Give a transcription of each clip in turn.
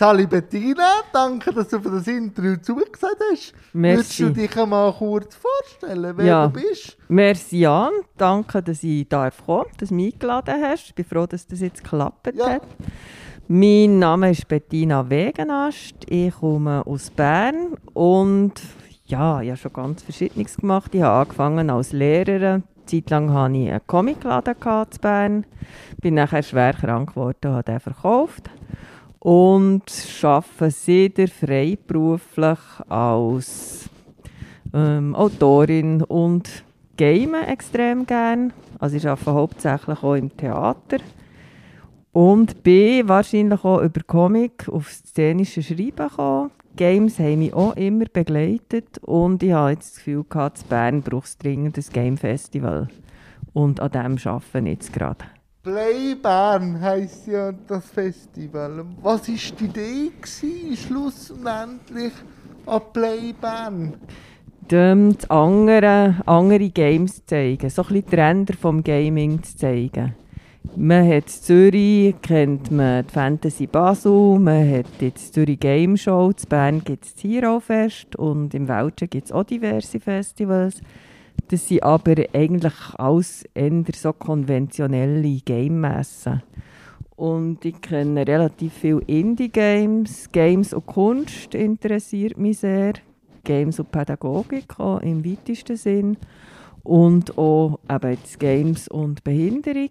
Sali Bettina, danke, dass du für das Interview zugesagt hast. Merci. Würdest du dich einmal kurz vorstellen, wer Ja. du bist? Merci Jan, danke, dass ich darf kommen, dass du mich eingeladen hast. Ich bin froh, dass das jetzt geklappt Ja. hat. Mein Name ist Bettina Wegenast, ich komme aus Bern und ja, ich habe schon ganz Verschiedenes gemacht. Ich habe angefangen als Lehrerin. Eine Zeit lang hatte ich einen Comicladen gehabt in Bern. Bin nachher schwer krank geworden und habe den verkauft. Und arbeite seitdem freiberuflich als ähm, Autorin und game extrem gern. Also ich arbeite hauptsächlich auch im Theater. Und bin wahrscheinlich auch über Comic auf szenische Schreiben gekommen. Games haben mich auch immer begleitet und ich habe jetzt das Gefühl gehabt, in Bern braucht es dringend ein Game Festival. Und an dem arbeite ich jetzt gerade. Play Bern heisst ja das Festival. Was war die Idee gewesen, schlussendlich an Play Bern? Dem das andere, andere Games zeigen, so ein bisschen die Ränder vom Gaming zu zeigen. Man hat Zürich, kennt man die Fantasy Basel, man hat jetzt Zürich Game Show, in Bern gibt es das Hero Fest und im Welschen gibt es auch diverse Festivals. Das sind aber eigentlich alles eher so konventionelle Game-Messen. Und ich kenne relativ viele Indie-Games. Games und Kunst interessiert mich sehr. Games und Pädagogik auch im weitesten Sinn. Und auch eben jetzt Games und Behinderung.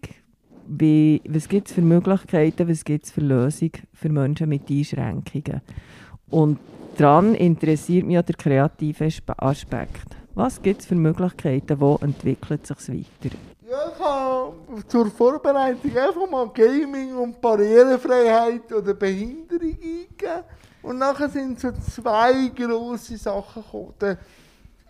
Wie, was gibt es für Möglichkeiten, was gibt es für Lösungen für Menschen mit Einschränkungen? Und daran interessiert mich auch der kreative Aspe- Aspekt. Was gibt es für Möglichkeiten, wo entwickelt sich weiter? Ja, ich habe zur Vorbereitung einfach mal Gaming und Barrierefreiheit oder Behinderung eingegeben. Und nachher sind so zwei grosse Sachen gekommen. Der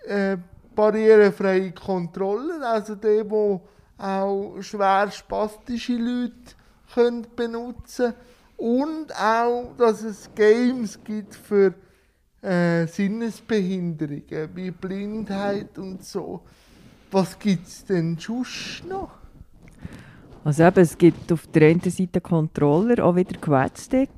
äh, barrierefreie Controller, also der, wo auch schwer spastische Leute können benutzen Und auch, dass es Games gibt für äh, Sinnesbehinderungen, wie Blindheit und so. Was gibt es denn sonst noch? Also eben, es gibt auf der einen Seite Controller, auch wieder Quadstick,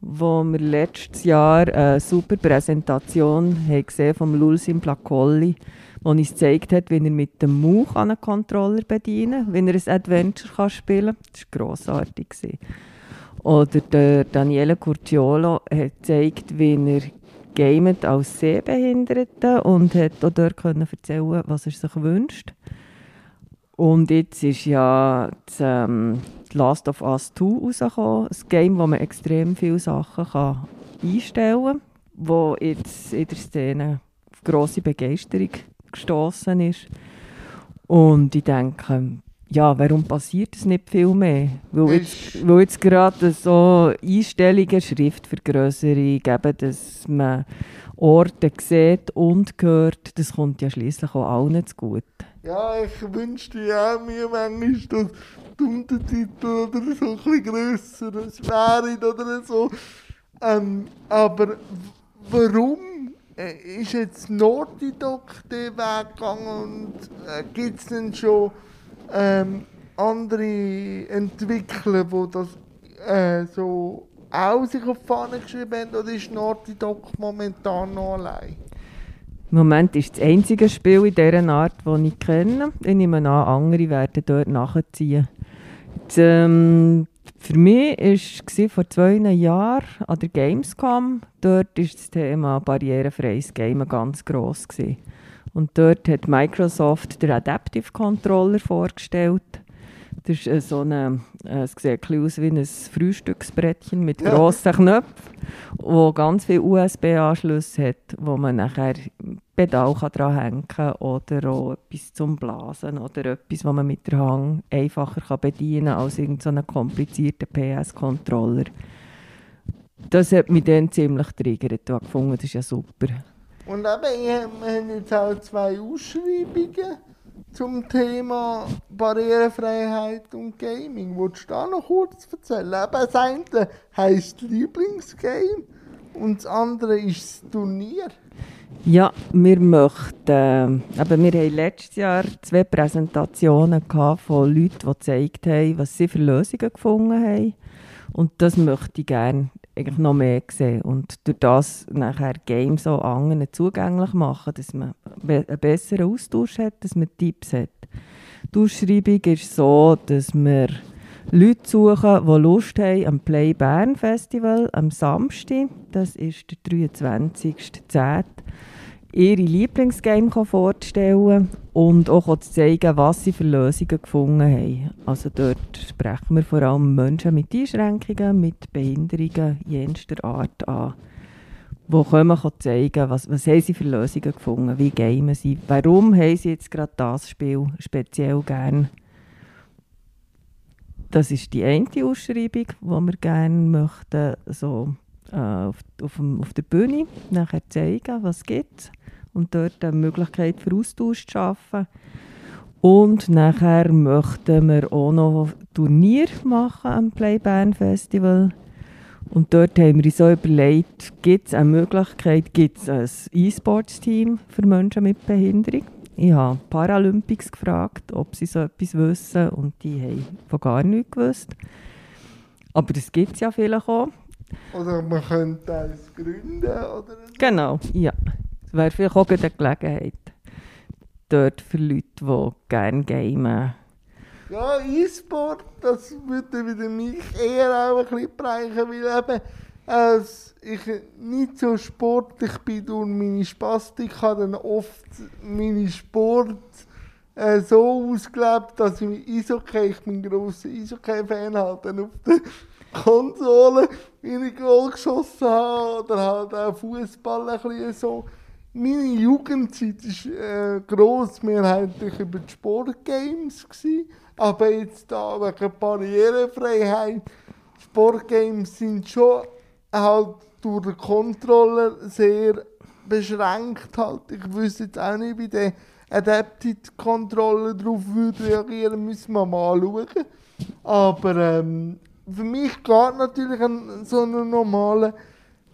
wo wir letztes Jahr eine super Präsentation haben gesehen vom Lulsim Placolli, wo uns gezeigt hat, wie er mit dem Mauch einen Controller bedienen kann, wie er ein Adventure kann spielen kann. Das war grossartig. Oder der Daniele Curciolo hat gezeigt, wie er gamet als Sehbehinderte und hat auch dort können erzählen, was er sich wünscht. Und jetzt ist ja das, ähm, Last of Us 2 rausgekommen. Ein Game, wo man extrem viele Sachen kann einstellen kann, wo jetzt in der Szene auf grosse Begeisterung gestoßen ist. Und ich denke, ja, warum passiert das nicht viel mehr? Weil jetzt, weil jetzt gerade so Einstellungen, Schriftvergrößerung, eben, dass man Orte sieht und hört, das kommt ja schließlich auch allen zu gut. Ja, ich wünschte ja auch mir manchmal, dass die Untertitel oder so ein bisschen grösser wären oder so. Ähm, aber warum äh, ist jetzt Dog den Weg gegangen und äh, gibt es denn schon ähm, andere Entwickler, die das äh, so auch sich auf die Fahne geschrieben haben oder ist Naughty Dog momentan noch allein? Im Moment ist das einzige Spiel in dieser Art, das ich kenne. Ich nehme an, andere werden dort nachziehen. Das, ähm, für mich war vor zwei Jahren an der Gamescom. Dort war das Thema barrierefreies Gamen ganz gross. Gewesen. Und dort hat Microsoft den Adaptive Controller vorgestellt. Das ist äh, so eine, äh, es sieht ein aus wie ein Frühstücksbrettchen mit Ja. grossen Knöpfen, wo ganz viele USB-Anschlüsse hat, wo man nachher Pedal dran hängen kann oder auch etwas zum Blasen oder etwas, was man mit der Hand einfacher kann bedienen kann als irgendeinen so komplizierten PS-Controller. Das hat mich dann ziemlich triggert. Ich gefunden, das ist ja super. Und eben, ich haben jetzt auch zwei Ausschreibungen zum Thema Barrierefreiheit und Gaming. Willst du da noch kurz erzählen? Eben, das eine heisst Lieblingsgame und das andere ist das Turnier. Ja, wir möchten, äh, wir haben letztes Jahr zwei Präsentationen gehabt von Leuten, die gezeigt haben, was sie für Lösungen gefunden haben. Und das möchte ich gerne eigentlich noch mehr sehen und durch das nachher Games auch anderen zugänglich machen, dass man einen besseren Austausch hat, dass man Tipps hat. Die Ausschreibung ist so, dass wir Leute suchen, die Lust haben am Play Bern Festival am Samstag, das ist der 23.10., ihre Lieblingsgame vorzustellen und auch zeigen, was sie für Lösungen gefunden haben. Also dort sprechen wir vor allem Menschen mit Einschränkungen, mit Behinderungen jenster Art an, kommen können zeigen, was, was haben sie für Lösungen gefunden, wie gamen sie, warum haben sie jetzt gerade das Spiel speziell gerne das ist die eine Ausschreibung, die wir gerne möchten, so, äh, auf, auf, auf der Bühne nachher zeigen, was es gibt und dort eine Möglichkeit für Austausch zu schaffen. Und nachher möchten wir auch noch ein Turnier machen am Play Bern Festival. Und dort haben wir uns so überlegt, gibt es eine Möglichkeit, gibt es ein E-Sports-Team für Menschen mit Behinderung? Ich habe Paralympics gefragt, ob sie so etwas wissen und die haben von gar nichts gewusst. Aber das gibt es ja vielleicht auch. Oder man könnte eins gründen, oder? Genau, ja. Das wäre vielleicht auch eine Gelegenheit. Dort für Leute, die gerne gamen. Ja, E-Sport, das würde wieder mich eher auch ein bisschen bereichern, weil eben, als ich nicht so sportlich bin durch meine Spastik, habe dann oft meine Sport äh, so ausgelebt, dass ich mit Eishockey, ich bin grosser Eishockey-Fan, halt dann auf der Konsole meine Goal geschossen habe oder halt auch Fußball ein bisschen so. Meine Jugendzeit war äh, grossmehrheitlich über die Sportgames. Gewesen. Aber jetzt da wegen Barrierefreiheit, Sportgames sind schon halt durch den Controller sehr beschränkt. Halt. Ich wüsste jetzt auch nicht, wie der Adapted Controller darauf würde reagieren, müssen wir mal schauen. Aber ähm, für mich geht natürlich ein, so ein normaler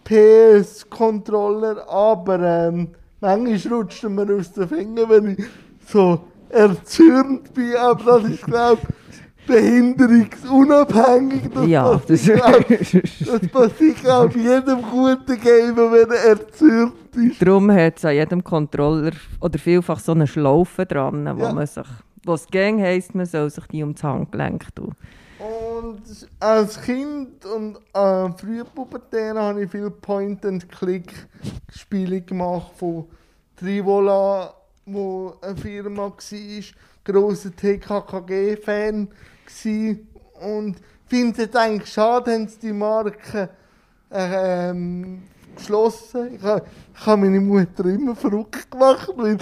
PS-Controller, aber ähm, manchmal rutscht mir aus den Fingern, wenn ich so erzürnt bin, aber das ist, glaube ich, behinderungsunabhängig. Das ja, passiert, das, das passiert glaube jedem guten Gamer, wenn er erzürnt ist. Darum hat es an jedem Controller oder vielfach so eine Schlaufe dran, wo Ja. man sich, was Gang heisst, man soll sich die ums Handgelenk tun. Als Kind und äh, frühpubertär habe ich viel Point-and-Click-Spiele gemacht von Trivola, wo eine Firma war, grosser TKKG-Fan. Und finde es eigentlich schade, sie die Marke ähm, geschlossen. Ich habe ich ha meine Mutter immer verrückt gemacht, weil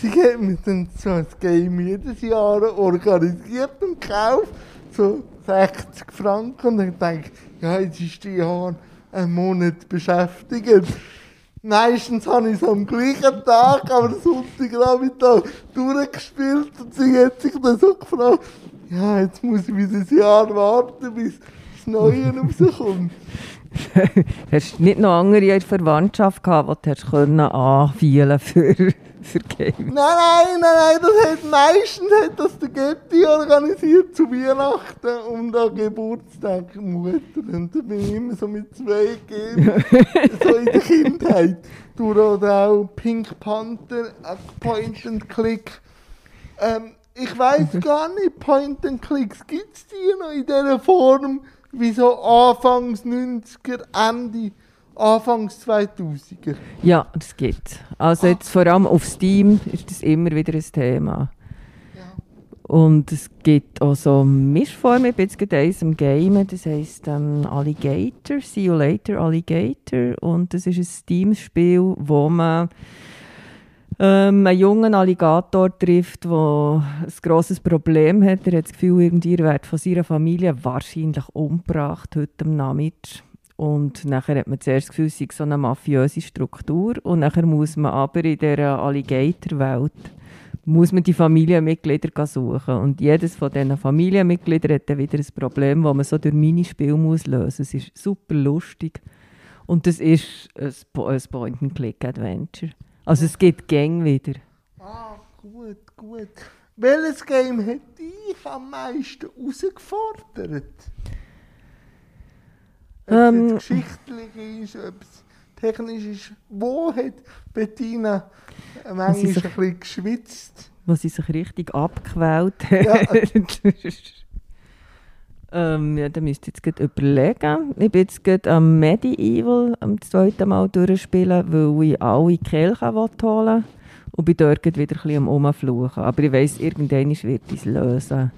sie hat mir dann so ein Game jedes Jahr organisiert und gekauft. So 60 Franken. Und dann denke ich, ja, jetzt ist die Jahr einen Monat beschäftigt. Meistens habe ich es am gleichen Tag, aber Sonntagnachmittag durchgespielt und sie hat sich dann so gefragt, ja, jetzt muss ich wieder ein Jahr warten, bis das Neue rauskommt. hast du nicht noch andere in der Verwandtschaft gehabt, die du anfielen für, Games? Nein, nein, nein, nein, das hat meistens hat das der Getty organisiert zu Weihnachten und an Geburtstag Mutter. Und da bin ich immer so mit zwei gegeben, so in der Kindheit. Durch oder auch Pink Panther, äh, Point and Click. Ähm, ich weiß gar nicht, Point and Clicks, gibt es die noch in dieser Form wie so Anfangs 90er, Ende, Anfangs 2000er? Ja, das gibt Also jetzt vor allem auf Steam ist das immer wieder ein Thema. Und es gibt auch so Mischformen. Ich bin jetzt gerade eins am Game, das heisst ähm, Alligator, See You Later Alligator. Und das ist ein Steam-Spiel, wo man ähm, einen jungen Alligator trifft, der ein grosses Problem hat. Er hat das Gefühl, irgendwie er wird von seiner Familie wahrscheinlich umgebracht heute am Nachmittag. Und nachher hat man zuerst das Gefühl, es sei so eine mafiöse Struktur. Und nachher muss man aber in dieser Alligator-Welt muss man die Familienmitglieder suchen. Und jedes von diesen Familienmitgliedern hat dann wieder ein Problem, das man so durch Minispiel muss lösen muss. Es ist super lustig. Und das ist ein Po- ein Point-and-Click-Adventure. Also es gibt Gang wieder. Ah, gut, gut. Welches Game hat dich am meisten herausgefordert? Ob Ähm. es jetzt geschichtlich ist, ob es technisch ist. Wo hat Bettina manchmal ein sich- bisschen geschwitzt? wo sie sich richtig abgequält Ja. hat. ähm, ja, da müsst ihr jetzt gerade überlegen. Ich bin jetzt gerade am Medieval am zweiten Mal durchspielen, weil ich alle Kelchen holen will. Und bin dort wieder ein bisschen am Rumfluchen. Aber ich weiss, irgendwann wird es lösen.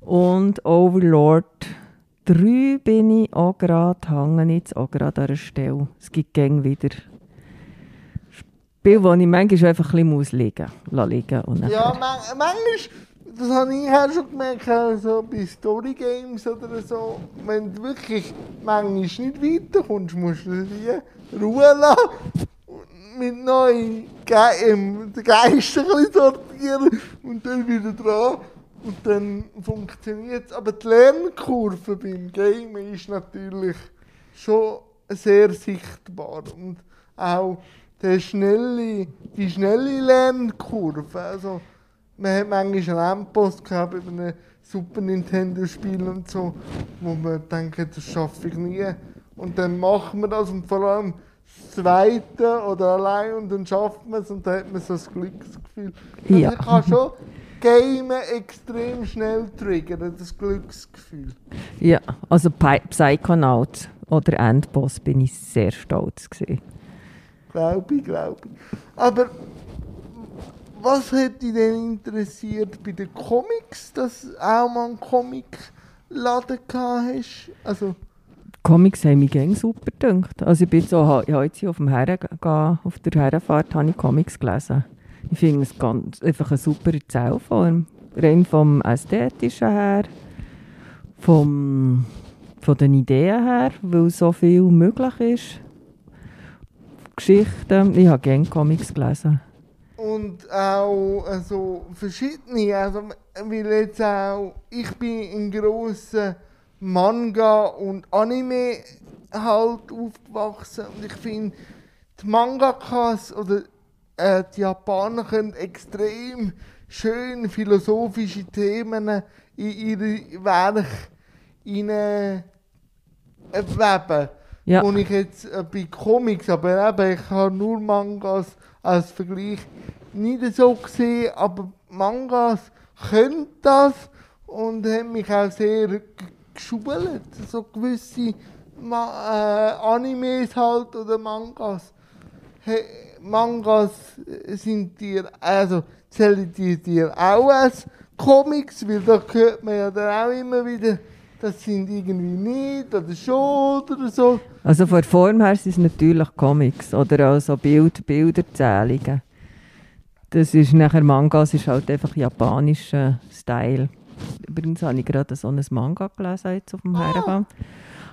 Und Overlord 3 bin ich auch gerade, hänge jetzt auch gerade an einer Stelle. Es gibt gäng wieder Spiele, wo ich manchmal einfach ein bisschen muss liegen muss. Liegen und Ja, man, manchmal, das habe ich auch schon gemerkt, also bei Story Games oder so, wenn du wirklich manchmal nicht weiterkommst, musst du die Ruhe lassen und mit neuen Ge ähm, den Geist ein bisschen sortieren und dann wieder dran. Und dann funktioniert es. Aber die Lernkurve beim Gamen ist natürlich schon sehr sichtbar. Und auch der schnelle, die schnelle Lernkurve. Also, man hat manchmal einen Endpost gehabt über einem Super Nintendo-Spiel und so, wo man denkt, das schaffe ich nie. Und dann macht man das und vor allem das Zweite oder allein und dann schafft man es und dann hat man so das Glücksgefühl. Also Ja. ich kann schon Gamen extrem schnell triggern, das Glücksgefühl. Ja, also Pi- Psychonaut oder Endboss bin ich sehr stolz gewesen. Glaube ich, glaube ich. Aber was hat dich denn interessiert bei den Comics, dass du auch mal einen Comicladen hast? Also, Comics haben mich gerne super gedacht. Also ich bin so, ich habe jetzt hier auf, dem Herren, auf der Herrenfahrt habe ich Comics gelesen. Ich finde es ganz, einfach eine super Erzählform. Rein vom Ästhetischen her, vom, von den Ideen her, weil so viel möglich ist. Geschichten, ich habe gerne Comics gelesen. und auch also, verschiedene, also, weil jetzt auch, ich bin in grossen Manga und Anime halt aufgewachsen und ich finde, die Mangakas oder äh, die Japaner können extrem schön philosophische Themen in ihre Werke hinein äh, weben. Ja. Und ich jetzt äh, bei Comics, aber eben, ich habe nur Mangas als Vergleich nicht so gesehen, aber Mangas können das und haben mich auch sehr g- geschult. So gewisse Ma äh, Animes halt oder Mangas. He Mangas sind dir, also zählen die dir auch als Comics, weil da hört man ja dann auch immer wieder, das sind irgendwie nicht oder schon oder so. Also von der Form her sind es natürlich Comics oder auch so Bild, Bilderzählungen. Das ist nachher Mangas ist halt einfach japanischer Style. Übrigens habe ich gerade so ein Manga gelesen jetzt auf dem Ah. Herrenfall.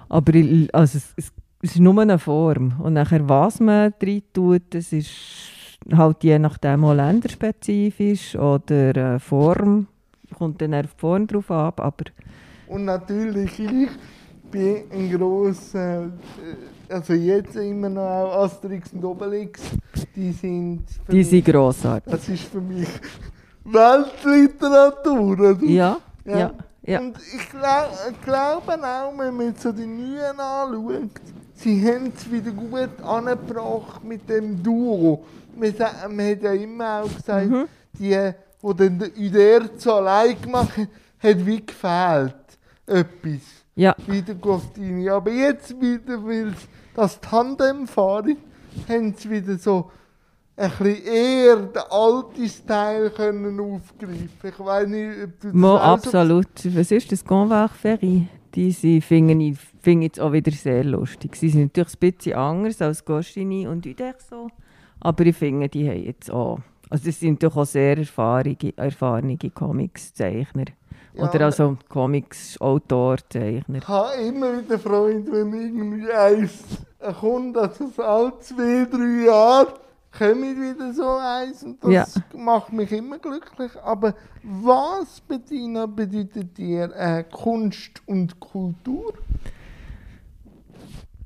Aber ich, also es, es, es ist nur eine Form. Und nachher, was man drin tut, das ist halt je nachdem auch länderspezifisch oder äh, Form. Kommt dann auf die Form drauf ab, aber Und natürlich, ich bin ein grosser, äh, also jetzt immer noch auch Asterix und Obelix, die sind die mich, sind grossartig. das ist für mich Weltliteratur. Oder? Ja, ja, ja. Und ich glaub, glaube auch, wenn man jetzt so die Neuen anschaut, sie haben es wieder gut angebracht mit dem Duo. Man, man hat ja immer auch gesagt, Mhm. die, die dann den Uderzo allein gemacht haben, hat wie gefehlt. Etwas. ja. Wie der Gostini. Aber jetzt wieder, weil das Tandem fahren, haben sie wieder so ein bisschen eher den alten Style können aufgreifen. Ich weiß nicht, ob du das Mo, so absolut. Was ist das Convac Ferry? Die sie finden ich finde jetzt auch wieder sehr lustig. Sie sind natürlich ein bisschen anders als Goscinny und Uderso, aber ich finde, die haben jetzt auch... Also das sind doch auch sehr erfahrene, erfahrene Comics-Zeichner. Ja, Oder also Comics-Autor-Zeichner. Ich habe immer wieder Freude, wenn irgendwie eins kommt, also so alle zwei, drei Jahre kommt wieder so eins und das Ja. macht mich immer glücklich. Aber was, Bettina, bedeutet dir äh, Kunst und Kultur?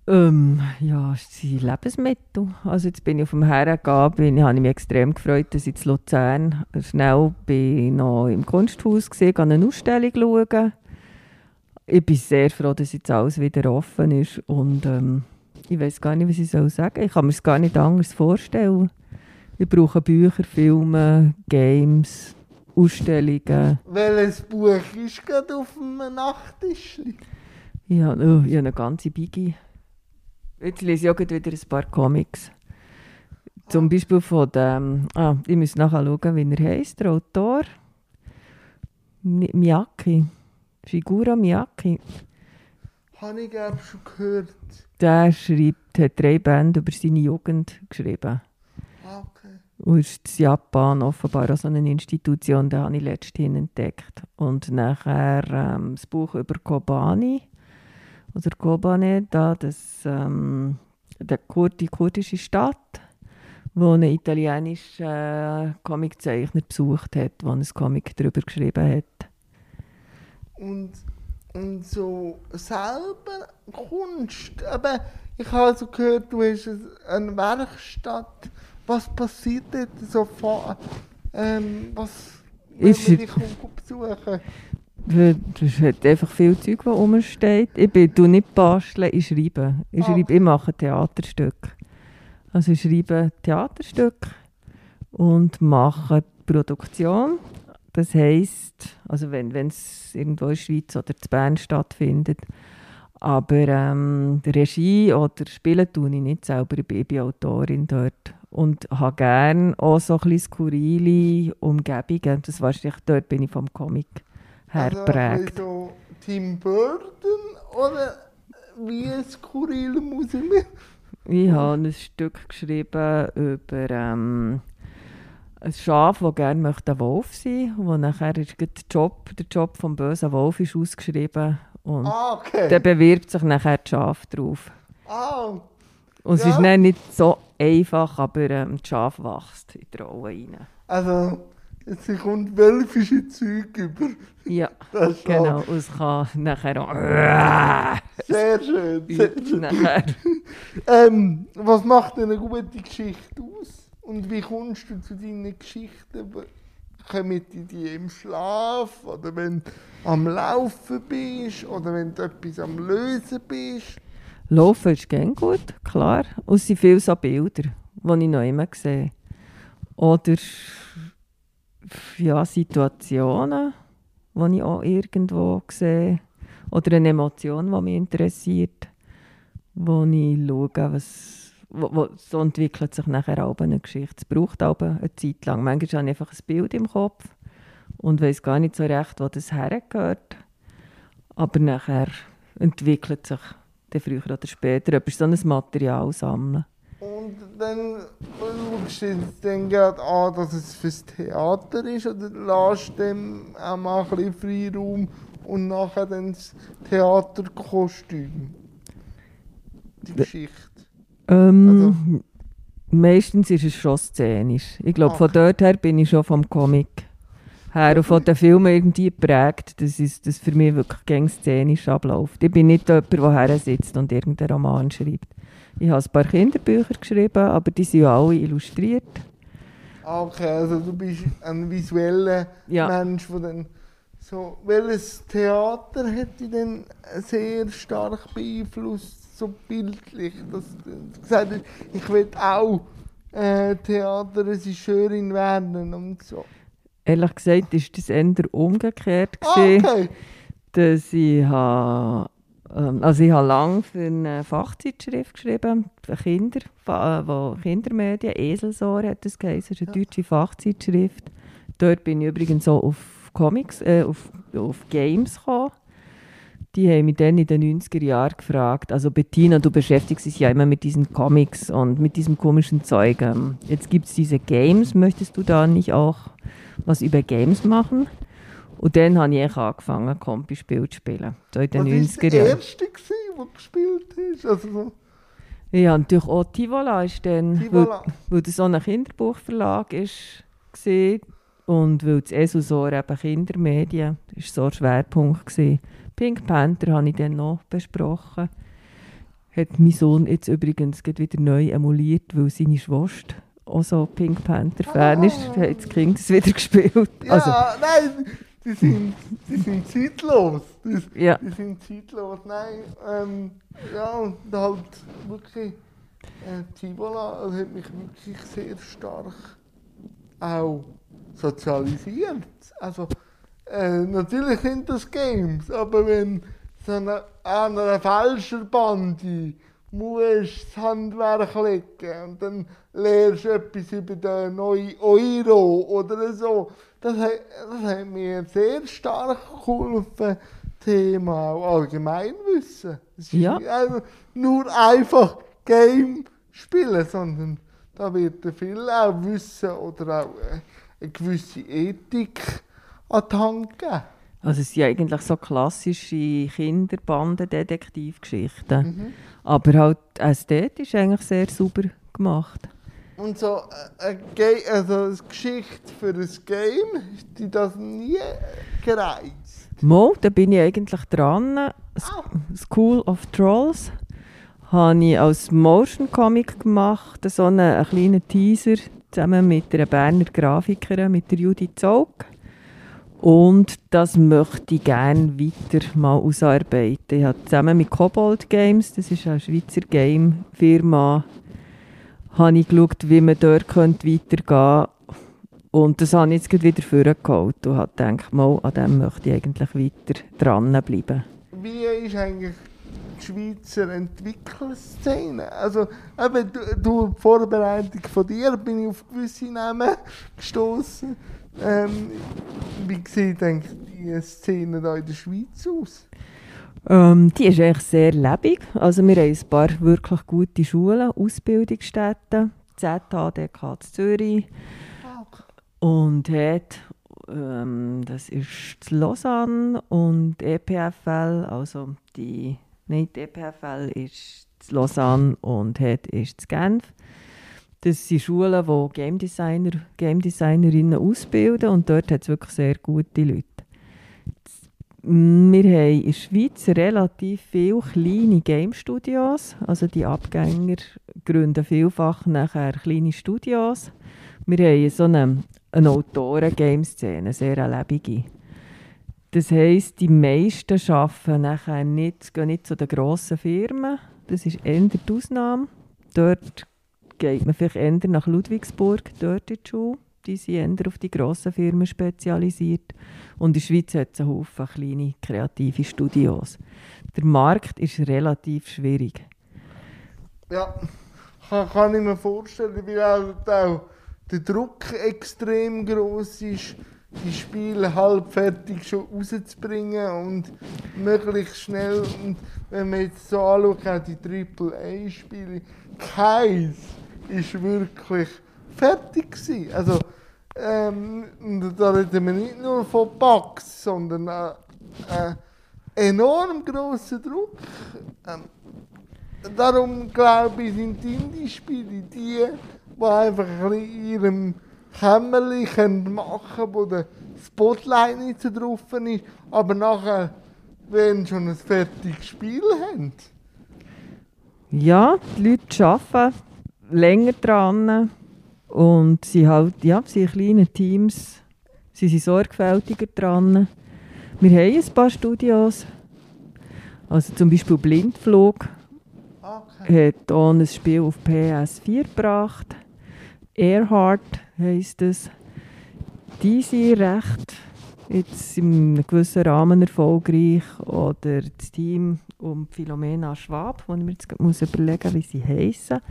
Ähm, ja, es sind Lebensmittel. Also jetzt bin ich auf dem Hergehen, bin, habe ich mich extrem gefreut, dass ich in Luzern schnell bin noch im Kunsthaus gesehen, eine Ausstellung schauen. ich bin sehr froh, dass jetzt alles wieder offen ist und ähm, ich weiß gar nicht, was ich soll sagen. Ich kann mir es gar nicht anders vorstellen. Ich brauche Bücher, Filme, Games, Ausstellungen. Welches Buch ist gerade auf dem Nachttisch? Ich habe, oh, ich habe eine ganze Biggie. Jetzt lese ich auch wieder ein paar Comics. Zum Beispiel von dem, ah, ich muss nachher schauen, wie er heisst, der Autor. Mi- Miyake. Figura Miyake. Habe ich glaube schon gehört. Der schreibt, hat drei Bände über seine Jugend geschrieben. Ah, Okay. Und ist in Japan offenbar auch so eine Institution, die habe ich letzthin entdeckt. Und nachher ähm, das Buch über Kobani, oder Kobane, da das, ähm, der Kur die kurdische Stadt, wo ein italienischer äh, Comiczeichner besucht hat, der ein Comic darüber geschrieben hat. Und, und so selber Kunst. Aber ich habe also gehört, du hast eine Werkstatt. Was passiert dort so? Ähm, was, Ist- kommt besuchen? Es hat einfach viel Zeug, das rumsteht. Ich bin tu nicht basteln, ich schreibe. Ich, Ah. schreibe, ich mache Theaterstücke. Also ich schreibe Theaterstücke und mache Produktion. Das heisst, also wenn es irgendwo in der Schweiz oder in Bern stattfindet. Aber ähm, die Regie oder Spielen tue ich nicht selber. Ich bin, Autorin dort. Und habe gerne auch so ein bisschen skurrile Umgebungen. Das wahrscheinlich, dort bin ich vom Comic her Also, so Tim Burton oder wie skurril muss ich mir? Ich habe ein Stück geschrieben über ähm, ein Schaf, das gerne möchte ein Wolf sein möchte. Wo nachher ist der Job, der Job vom bösen Wolf ist ausgeschrieben. Und Ah, okay. dann bewirbt sich nachher das Schaf drauf. ah, Und es Ja. ist nicht so einfach, aber ähm, das Schaf wächst in die Rolle rein. also, es kommt wölfische Zeug über. Ja, Das ist genau. Und es kann nachher auch... Sehr schön. Sehr schön. nachher. Ähm, was macht eine gute Geschichte aus? Und wie kommst du zu deinen Geschichten? Kommen die dir im Schlaf? Oder wenn du am Laufen bist? Oder wenn du etwas am Lösen bist? Laufen ist gern gut, klar. Und es sind viele so Bilder, die ich noch immer sehe. Oder ja, Situationen, die ich auch irgendwo sehe. Oder eine Emotion, die mich interessiert. Wo ich schaue, was... Wo, wo, so entwickelt sich nachher auch eine Geschichte. Es braucht auch eine Zeit lang. Manchmal habe ich einfach ein Bild im Kopf und weiß gar nicht so recht, wo das hergehört. Aber nachher entwickelt sich dann früher oder später etwas, so ein Material sammeln. Und dann schaust du jetzt dann gerade an, dass es fürs Theater ist? Oder lässt dem auch mal ein bisschen Freiraum und nachher dann das Theaterkostüm? Die Geschichte. Ähm, Meistens ist es schon szenisch. Ich glaube, von Okay. dort her bin ich schon vom Comic her und von den Filmen irgendwie geprägt, dass das für mich wirklich gäng szenisch abläuft. Ich bin nicht jemand, der her sitzt und irgendeinen Roman schreibt. Ich habe ein paar Kinderbücher geschrieben, aber die sind ja alle illustriert. Ah, Okay, also du bist ein visueller Ja. Mensch, der dann so. Welches Theater hat dich denn sehr stark beeinflusst, so bildlich, dass du gesagt hast, ich will auch äh, Theaterregisseurin werden und so. Ehrlich gesagt ist das eher umgekehrt. Ah, gewesen. okay. dass ich habe, also ich habe lange für eine Fachzeitschrift geschrieben, für Kinder, äh, wo Kindermedien, Eselsohr hat das geheißen, das ist eine deutsche Fachzeitschrift. Dort bin ich übrigens so auf Comics, äh, auf, auf Games gekommen. Die haben mich dann in den 90er Jahren gefragt, also Bettina, du beschäftigst dich ja immer mit diesen Comics und mit diesem komischen Zeug. Ähm, Jetzt gibt es diese Games, möchtest du da nicht auch was über Games machen? Und dann habe ich angefangen, Kompispiel zu spielen. So in den Was war 90er der Jahren. erste, gewesen, der du gespielt hast? Also so, Ja, natürlich auch Tivola ist dann, Tivola. Weil, weil das so ein Kinderbuchverlag ist, war und weil das ESUSOR eben Kindermedien, das war so ein Schwerpunkt. Gewesen. Pink Panther habe ich dann noch besprochen. Hat mein Sohn jetzt übrigens wieder neu emuliert, weil seine Schwester auch so Pink Panther-Fan ist. Ah. Hat das Kind es wieder gespielt. Ja, Also, nein, die, sind, die sind zeitlos. Die, Ja. die sind zeitlos. Nein, ähm, ja, und halt wirklich, äh, Cibola das hat mich wirklich sehr stark auch sozialisiert. Also, äh, natürlich sind das Games, aber wenn so eine, an einer falschen Bande musst das Handwerk legen und dann lernst du etwas über den neuen Euro oder so, das hat, das hat mir sehr stark geholfen. Thema auch Allgemeinwissen. Es ist Ja. nicht einfach nur einfach Game spielen, sondern da wird viel auch Wissen oder auch äh, eine gewisse Ethik an die Hand geben. Also es sind ja eigentlich so klassische Kinderbanden-Detektivgeschichten. Mhm. Aber halt ästhetisch eigentlich sehr sauber gemacht. Und so äh, eine, Ga- also eine Geschichte für ein Game, ist die das nie gereizt. Mo, da bin ich eigentlich dran. S- School of Trolls habe ich als Motion Comic gemacht, so einen, einen kleinen Teaser zusammen mit einer Berner Grafikerin, mit der Judith Zog. Und das möchte ich gerne weiter mal ausarbeiten. Ich habe zusammen mit Kobold Games, das ist eine Schweizer Game-Firma, habe ich geschaut, wie man dort könnte weitergehen könnte. Und das habe ich jetzt wieder vorgeholt und habe gedacht, mal, an dem möchte ich eigentlich weiter dranbleiben. Wie ist eigentlich die Schweizer Entwicklerszene? Also, eben, du, durch die Vorbereitung von dir bin ich auf gewisse Namen gestoßen. Ähm, wie sieht eigentlich die Szene da in der Schweiz aus? Ähm, die ist eigentlich sehr lebendig. Also wir haben ein paar wirklich gute Schulen, Ausbildungsstätten, ZHDK in Zürich und hat, ähm, das ist zu Lausanne und EPFL, also die, nein, die EPFL ist zu Lausanne und hat ist zu Genf. Das sind Schulen, die Game Designer, Game Designerinnen ausbilden und dort hat es wirklich sehr gute Leute. Wir haben in der Schweiz relativ viele kleine Game-Studios. Also die Abgänger gründen vielfach nachher kleine Studios. Wir haben so eine, eine Autoren-Game-Szene, sehr eine lebige. Das heisst, die meisten arbeiten nachher nicht, gehen nicht zu den grossen Firmen. Das ist eher die Ausnahme. Dort geht man vielleicht eher nach Ludwigsburg, dort in die Schule. Die sind eher auf die grossen Firmen spezialisiert. Und in der Schweiz hat es einen Haufen kleine kreative Studios. Der Markt ist relativ schwierig. Ja, kann, kann ich mir vorstellen, weil halt auch der Druck extrem groß ist, die Spiele halb fertig schon rauszubringen und möglichst schnell. Und wenn man jetzt so anschaut, auch die AAA-Spiele, keins ist wirklich fertig gewesen. Also, ähm, da reden wir nicht nur von Bugs, sondern äh, äh, enorm grossen Druck. Ähm, darum glaube ich, sind die Indie-Spiele die, die einfach in ihrem Kämmerchen machen können, wo der Spotlight nicht so drauf ist, aber nachher, wenn schon ein fertiges Spiel haben. Ja, die Leute arbeiten länger dran und sie halt, ja, sie in kleinen Teams, sie sind sorgfältiger dran. Wir haben ein paar Studios, also zum Beispiel Blindflug Okay. hat auch ein Spiel auf PS4 gebracht. Earhart heisst es. Die sind recht jetzt in einem gewissen Rahmen erfolgreich. Oder das Team um Philomena Schwab, wo ich mir jetzt gerade muss überlegen wie sie heissen.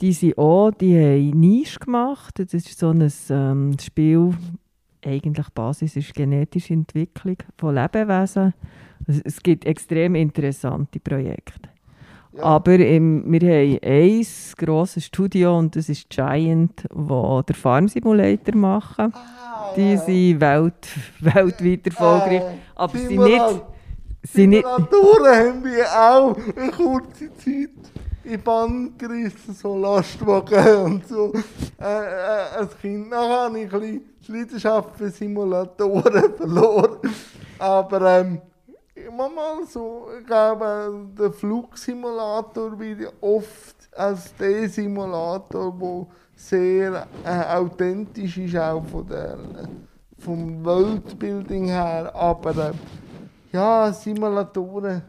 Die sind auch, die haben Nische gemacht. Das ist so ein ähm, Spiel, eigentlich Basis ist genetische Entwicklung von Lebewesen. Es, gibt extrem interessante Projekte. Ja. Aber im, wir haben ein grosses Studio und das ist Giant, wo der Farm Simulator machen. Ah, Die sind welt, weltweit erfolgreich. Ah, aber sie Simulat- nicht, sie nicht, Simulatoren haben wir auch eine kurze Zeit in Bann gerissen, so Lastwagen und so. Äh, äh, als Kind nachher habe ich ein bisschen die Leidenschaft für Simulatoren verloren. Aber ähm, immer mal so, ich glaube, der Flugsimulator wird oft als der Simulator, der sehr äh, authentisch ist, auch von der, vom Worldbuilding her, aber äh, ja, Simulatoren.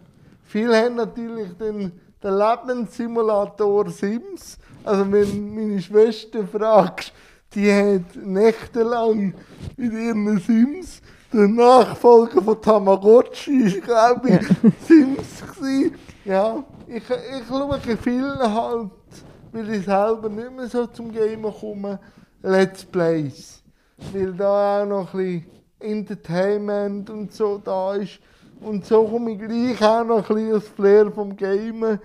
Viele haben natürlich den, den Lebenssimulator Sims. Also wenn meine Schwester fragst, die hat nächtelang mit ihren Sims der Nachfolger von Tamagotchi ist, glaube ich, Sims gewesen. Ja, ich, ich schaue viel halt, weil ich selber nicht mehr so zum Gamen komme, Let's Plays. Weil da auch noch ein bisschen Entertainment und so da ist. Und so komme ich gleich auch noch ein bisschen das Flair vom Gamen.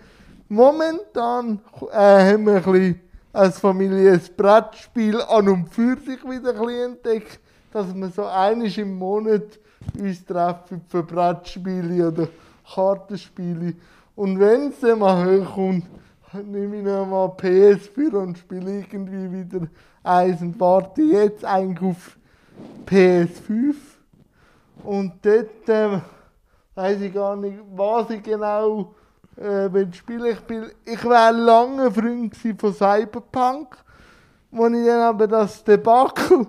Momentan äh, haben wir ein bisschen als Familie ein Brettspiel an und für sich wieder ein bisschen entdeckt, dass wir so einiges im Monat uns treffen für Brettspiele oder Kartenspiele. Und wenn es dann mal hochkommt, nehme ich noch mal PS4 und spiele irgendwie wieder eins und warte jetzt eigentlich auf PS5. Und dort äh, weiß ich gar nicht, was ich genau äh, will. Ich, bin, ich wäre lange Freund von Cyberpunk. Als ich dann aber das Debakel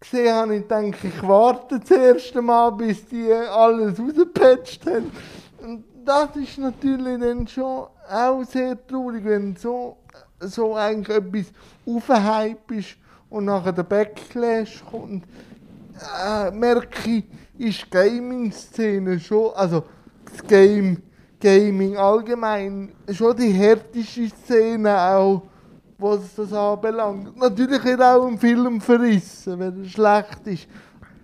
gesehen habe, ich denke, ich warte das erste Mal, bis die alles rausgepatcht haben. Und das ist natürlich dann schon auch sehr traurig, wenn so, so eigentlich etwas aufhype ist und nachher der Backlash kommt. Äh, merke ich, ist Gaming-Szene schon, also das Game, Gaming allgemein, schon die härteste Szene auch, was das anbelangt. Natürlich wird auch ein Film verrissen, wenn er schlecht ist.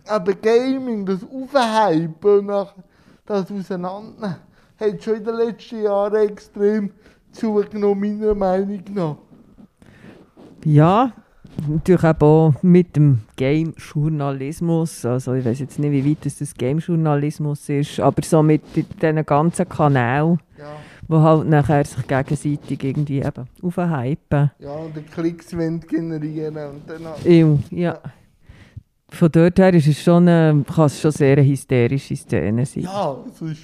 Aber Gaming, das Aufhypen und das Auseinander, hat schon in den letzten Jahren extrem zugenommen, meiner Meinung nach. Ja, natürlich auch mit dem Game-Journalismus. Also ich weiß jetzt nicht, wie weit das, Game-Journalismus ist, aber so mit diesen ganzen Kanälen, Ja, die halt nachher sich gegenseitig irgendwie eben aufhypen. ja und die Klicks wollen generieren und dann auch- Ja, ja. Von dort her ist es schon, eine- kann es schon sehr eine hysterische Szene sein. Ja, es ist.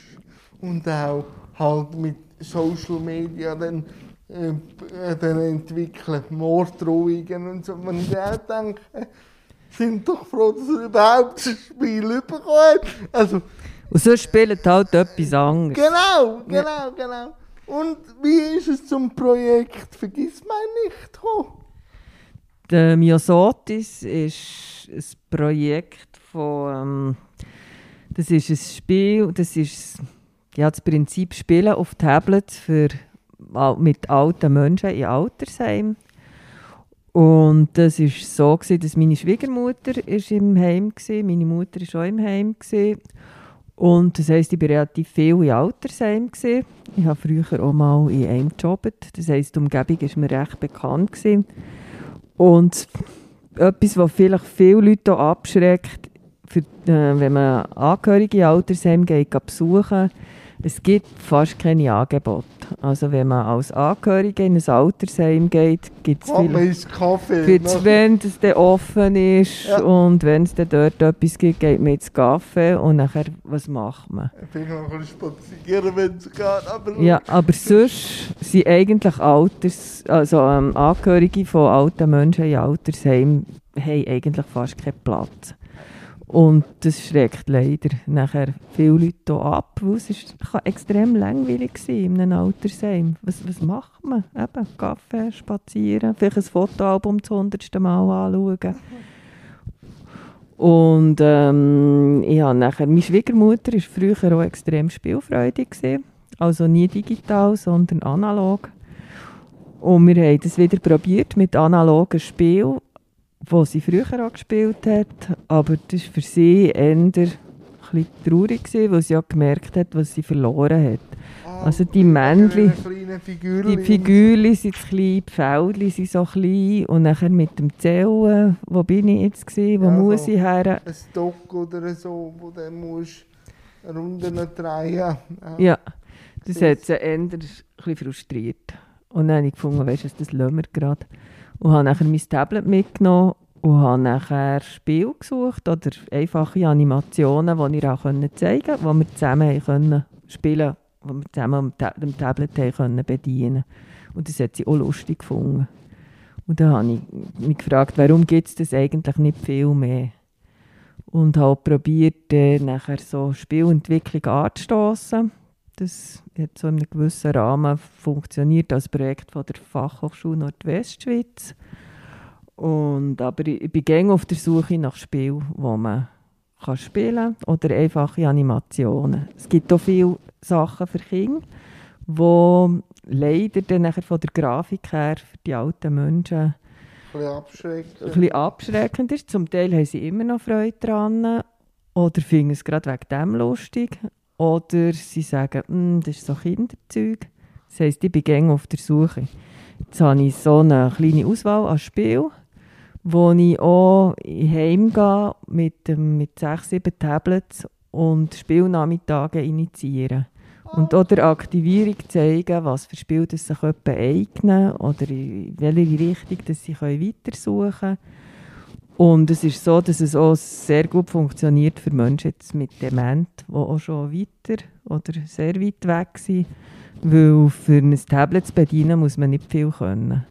Und auch halt mit Social Media dann, äh, dann entwickeln, Morddrohungen und so. Man ich auch denke, äh, sind doch froh, dass er überhaupt das Spiel bekommen hat. Also, Und so spielt halt etwas anderes. genau, genau, genau. Und wie ist es zum Projekt Vergiss mein nicht gekommen? Der Myosotis ist ein Projekt von. Ähm, das ist ein Spiel, das ist ja, das Prinzip Spielen auf Tablets für, mit alten Menschen in Altersheim. Und das war so, gewesen, dass meine Schwiegermutter ist im Heim war, meine Mutter war auch im Heim. Gewesen. Und das heisst, ich war relativ viel in Altersheim. Gewesen. Ich habe früher auch mal in einem gejobbt. Das heisst, die Umgebung war mir recht bekannt. Gewesen. Und etwas, was vielleicht viele Leute abschreckt, für, äh, wenn man Angehörige in Altersheim geht, geht besuchen, es gibt fast keine Angebote. Also wenn man als Angehörige in ein Altersheim geht, gibt es vielleicht ins Café. Gibt's, nach- wenn es dann offen ist Ja. und wenn es dann dort etwas gibt, geht man ins Café und nachher, was macht man? Vielleicht noch ein bisschen spazieren, wenn es geht. Aber Ja, aber sonst sind eigentlich Alters, also ähm, Angehörige von alten Menschen in Altersheimen haben eigentlich fast keinen Platz. Und das schreckt leider nachher viele Leute auch ab, weil es ist, kann extrem langweilig sein in einem Altersheim. Was, was macht man? Eben, Kaffee, spazieren, vielleicht ein Fotoalbum zum hundertsten Mal anschauen. Und ähm, ja, nachher, meine Schwiegermutter war früher auch extrem spielfreudig. Also nie digital, sondern analog. Und wir haben das wieder probiert mit analogen Spielen, wo sie früher auch gespielt hat. Aber das war für sie eher ein bisschen traurig, gewesen, weil sie auch gemerkt hat, was sie verloren hat. Ah, Also die Männchen, die Figürchen sind klein, die Fäudchen sind so klein. Und nachher mit dem Zählen, wo bin ich jetzt gewesen, wo Ja, muss so. ich her? Ein Stock oder so, wo du musst Runden drehen Ja. Ja, das Das- hat sie eher ein bisschen frustriert. Und dann habe ich gefunden, weißt du, das lassen wir gerade. Und habe nachher mein Tablet mitgenommen und habe nachher Spiele gesucht oder einfache Animationen, die ich auch zeigen konnte, die wir zusammen können spielen die wir zusammen am, am Tablet können bedienen Und das hat sie auch lustig gefunden. Und dann habe ich mich gefragt, warum gibt es das eigentlich nicht viel mehr? Und habe probiert, nachher so Spielentwicklung anzustoßen. Das hat so in einem gewissen Rahmen funktioniert als Projekt von der Fachhochschule Nordwestschweiz. Und, aber ich, bin gerne auf der Suche nach Spielen, wo man kann spielen kann oder einfache Animationen. Es gibt auch viele Sachen für Kinder, die leider dann nachher von der Grafik her für die alten Menschen Ein bisschen abschreckend. ein bisschen abschreckend ist. Zum Teil haben sie immer noch Freude daran oder finden es gerade wegen dem lustig. Oder sie sagen, «Hm, das ist so Kinderzeug. Das heisst, ich bin gerne auf der Suche. Jetzt habe ich so eine kleine Auswahl an Spielen, wo ich auch heimgehe mit, mit sechs, sieben Tablets und Spielnachmittage initiieren. Und auch der Aktivierung zeigen, was für Spiele sich jemand eignen oder in welche Richtung dass sie weitersuchen können. Und es ist so, dass es auch sehr gut funktioniert für Menschen jetzt mit Dement, die auch schon weiter oder sehr weit weg sind. Weil für ein Tablet zu bedienen muss man nicht viel können.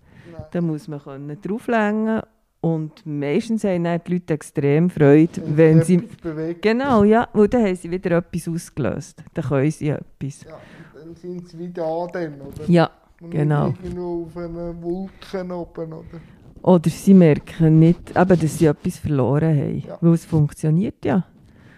Da muss man können drauflängen und meistens haben die Leute extrem Freude, wenn sie... bewegt. Genau, ja, weil dann haben sie wieder etwas ausgelöst. Dann können sie etwas. Ja, dann sind sie wieder an dem, oder? Ja, Und genau. Nicht irgendwo auf einer Wolke oben, oder? Oder sie merken nicht, eben, dass sie etwas verloren haben. Ja. Weil es funktioniert ja.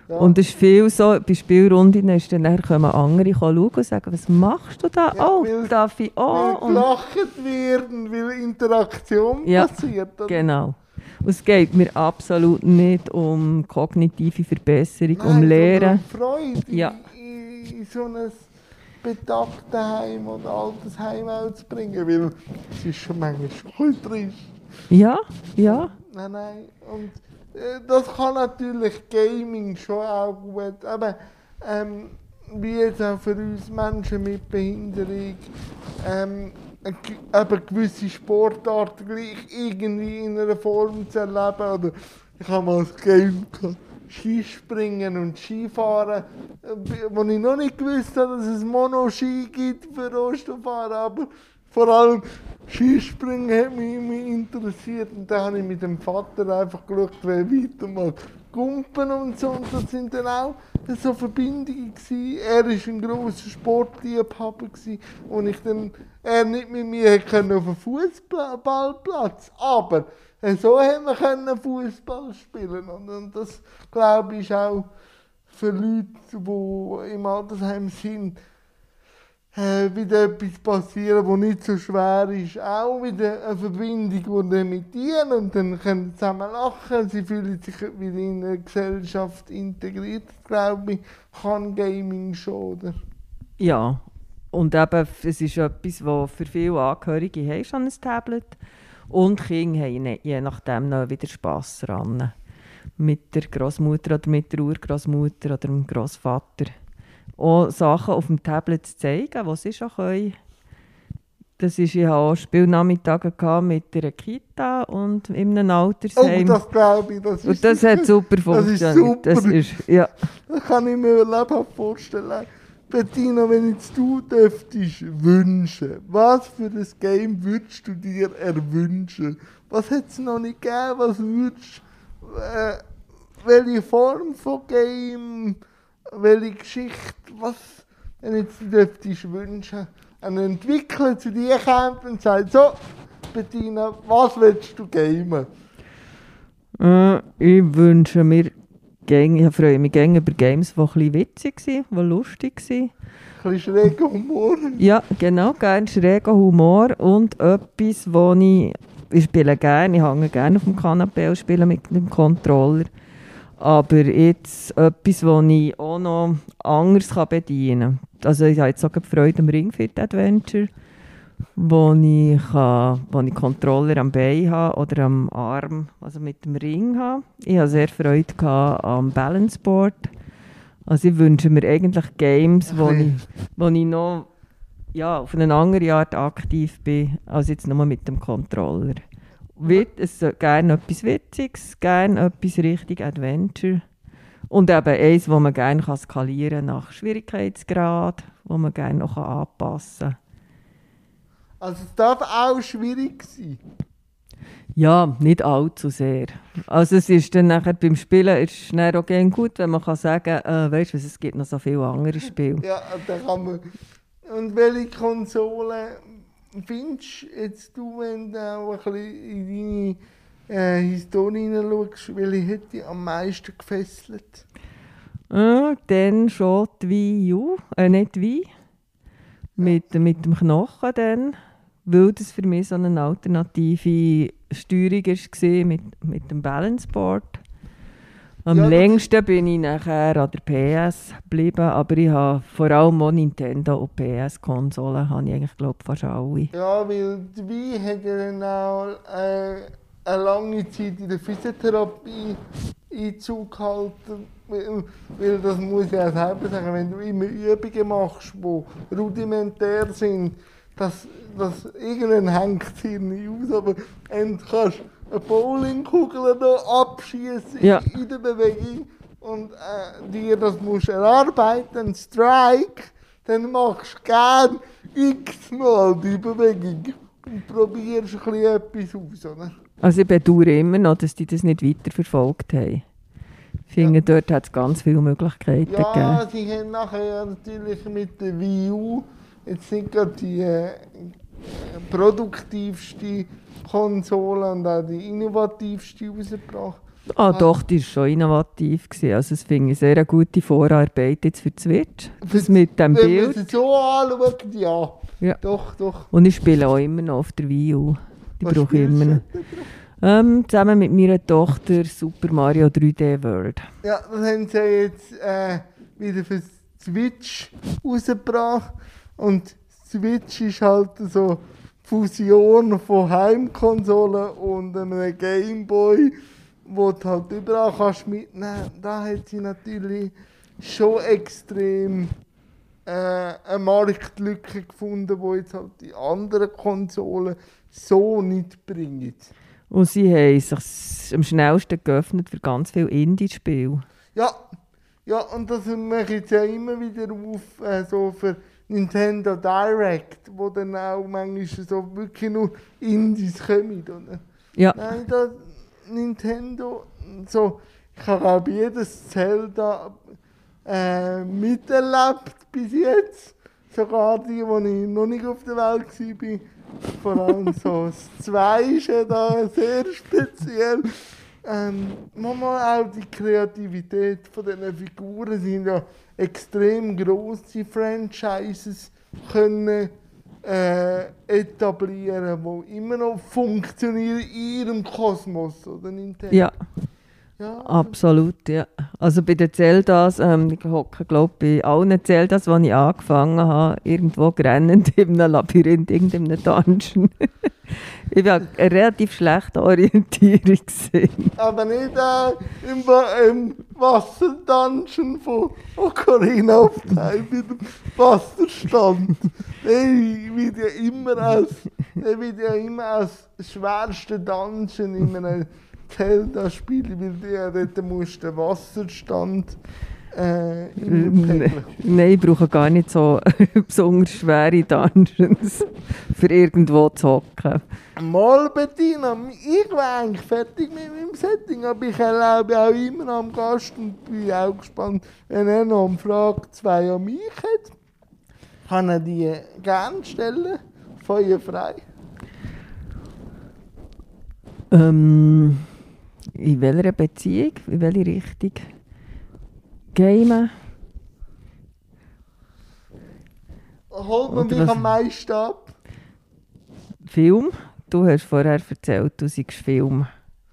Ja. Und es ist viel so, bei Spielrunden ist dann kommen andere schauen und sagen, was machst du da? Ja, oh, weil- darf ich auch? weil Und, gelacht werden, weil Interaktion Ja, passiert. oder? genau. Und es geht mir absolut nicht um kognitive Verbesserung, Nein, um Lehren. Freude Ja. in, in so ein Betagtenheim oder Altersheim auch zu bringen, weil es ist schon manchmal schon trist. Ja, ja. Nein, nein. Und äh, das kann natürlich Gaming schon auch gut. Aber ähm, wie jetzt auch für uns Menschen mit Behinderung, ähm, eben gewisse Sportarten gleich irgendwie in einer Form zu erleben. Oder ich habe mal das Game gehabt, Skispringen und Skifahren, äh, wo ich noch nicht gewusst habe, dass es Monoski gibt für Rostofahren, aber vor allem Skispringen hat mich immer interessiert und da habe ich mit dem Vater einfach geschaut, wer weitermacht. Gumpen und so, und das sind dann auch so Verbindungen gewesen. Er war ein grosser Sportliebhaber gewesen, und ich dann, er nicht mit mir können auf dem Fußballplatz, aber so haben wir Fußball spielen und, und das glaube ich ist auch für Leute, die im Altersheim sind, äh, wieder etwas passieren, was nicht so schwer ist. Auch wieder eine Verbindung, die mit ihnen und dann können sie zusammen lachen. Sie fühlen sich wieder in eine Gesellschaft integriert, glaube ich, kann Gaming schon, oder? Ja, und eben, es ist etwas, was für viele Angehörige haben schon ein Tablet. Und Kinder haben je nachdem noch wieder Spass daran. Mit der Großmutter oder mit der Urgroßmutter oder dem Großvater. Auch Sachen auf dem Tablet zu zeigen, was sie schon können. Das ist, ich hatte auch Spielnachmittage mit einer Kita und in einem Oh, Altersheim. das glaube ich, das und das hat super Das ist funktioniert. Das super. ist, ja. das kann ich mir lebhaft vorstellen. Bettina, wenn jetzt du dürftest wünschen, was für ein Game würdest du dir erwünschen? Was hat es noch nicht gegeben? Was würdest äh, welche Form von Game, welche Geschichte, was, wenn jetzt du dürftest wünschen, ein Entwickler zu dir kommt und sagt, so, Bettina, was willst du gamen? Äh, ich wünsche mir, gäng- ich freue mich gerne über Games, die ein witzig waren, die lustig waren. Ein bisschen schräger Humor. Ja, genau, gerne schräger Humor und etwas, wo ich, ich spiele gerne, ich hänge gerne auf dem Kanapee und spiele mit dem Controller. Aber jetzt etwas, das ich auch noch anders kann bedienen kann. Also ich habe jetzt auch Freude am Ringfit Adventure, wo ich, kann, wo ich Controller am Bein habe oder am Arm, also mit dem Ring habe. Ich habe sehr Freude am Balance Board. Also ich wünsche mir eigentlich Games, wo ich, wo ich noch ja, auf eine andere Art aktiv bin, als jetzt nur mit dem Controller. Es soll gerne etwas Witziges, gerne etwas richtig Adventure. Und eben eins, wo man gerne kann skalieren nach Schwierigkeitsgrad, wo man gerne noch anpassen kann. Also es darf auch schwierig sein. Ja, nicht allzu sehr. Also es ist dann nachher beim Spielen ist dann auch gerne gut, wenn man kann sagen kann, äh, weißt du, es gibt noch so viele andere Spiele. Ja, dann kann man. Und welche Konsole findest jetzt du, wenn du auch ein bisschen in deine äh, Historie hineinschaust, welche hätte dich am meisten gefesselt? Äh, dann schon die Wii äh, nicht Wii, mit, mit dem Knochen dann, weil das für mich so eine alternative Steuerung war mit, mit dem Balanceboard. Am Ja, längsten bin ich nachher an der PS geblieben, aber ich habe vor allem auch Nintendo und PS-Konsolen, habe ich eigentlich glaube fast alle. Ja, weil hat ja dann auch äh, eine lange Zeit in der Physiotherapie Einzug gehalten. Weil, weil das muss ich auch selber sagen, wenn du immer Übungen machst, die rudimentär sind, das, das, irgendwann hängt es nicht aus, aber kannst eine Bowlingkugel abschießen Ja. in der Bewegung und äh, dir das musst erarbeiten, einen Strike, dann machst du gern x-mal die Bewegung und probierst ein bisschen etwas aus. Oder? Also ich bedauere immer noch, dass die das nicht weiter verfolgt haben. Ich finde, dort hat es ganz viele Möglichkeiten Ja, gegeben. sie haben nachher natürlich mit der Wii U jetzt nicht gerade die äh, produktivste Konsole und auch die innovativste rausgebracht. Ah, doch, die war schon innovativ. Gewesen. Also das finde ich sehr eine gute Vorarbeit jetzt für die Switch. Das mit dem Wenn man Bild. sie so anschaut, ja. Ja. Doch, doch. Und ich spiele auch immer noch auf der Wii U. Die Was brauche ich immer noch. Ähm, zusammen mit meiner Tochter Super Mario 3D World. Ja, das haben sie jetzt äh, wieder für Switch rausgebracht. Und Switch ist halt so eine Fusion von Heimkonsolen und einem Gameboy, wo du halt überall kannst mitnehmen. Da hat sie natürlich schon extrem äh, eine Marktlücke gefunden, die jetzt halt die anderen Konsolen so nicht bringen. Und sie haben sich am schnellsten geöffnet für ganz viele Indie-Spiele. Ja, ja, und das mache ich jetzt ja immer wieder auf, äh, so für Nintendo Direct, wo dann auch manchmal so wirklich nur Indies kommen, oder? Ja, Nein, das Nintendo, so, ich habe auch jedes Zelda äh, miterlebt bis jetzt. Sogar die, wo ich noch nicht auf der Welt war. Vor allem so das 2 ist ja da sehr speziell. Ähm, manchmal auch die Kreativität von diesen Figuren sind ja extrem grosse Franchises können äh, etablieren, die immer noch funktionieren in ihrem Kosmos, oder Nintendo? ja, ja absolut. Ja. Also bei den Zeldas, ähm, ich hocke glaube bei allen Zeldas, die ich angefangen habe, irgendwo grennend in einem Labyrinth, irgendeinem Dungeon. ich war relativ schlecht Orientierungssinn. Aber nicht äh, im, Wa- im Wasserdungeon von Ocarina of Time mit dem Wasserstand. Der wird ja immer als, wird ja immer als schwerste Dungeon in einem Zelda-Spiel, weil du ja dort musst den Wasserstand äh, pegeln. Nein, ich brauche gar nicht so besonders schwere Dungeons, für irgendwo zu hocken. Mal Bettina, ich war eigentlich fertig mit meinem Setting, aber ich erlebe auch immer am Gast und bin auch gespannt, wenn er noch eine Frage 2 an mich hat. Kann er die gerne stellen? Feuer frei. Ähm, in welcher Beziehung, in welche Richtung? Gamen? Holt man mich am meisten ab? Film? Du hast vorher erzählt, du seist Film.